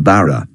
Barra.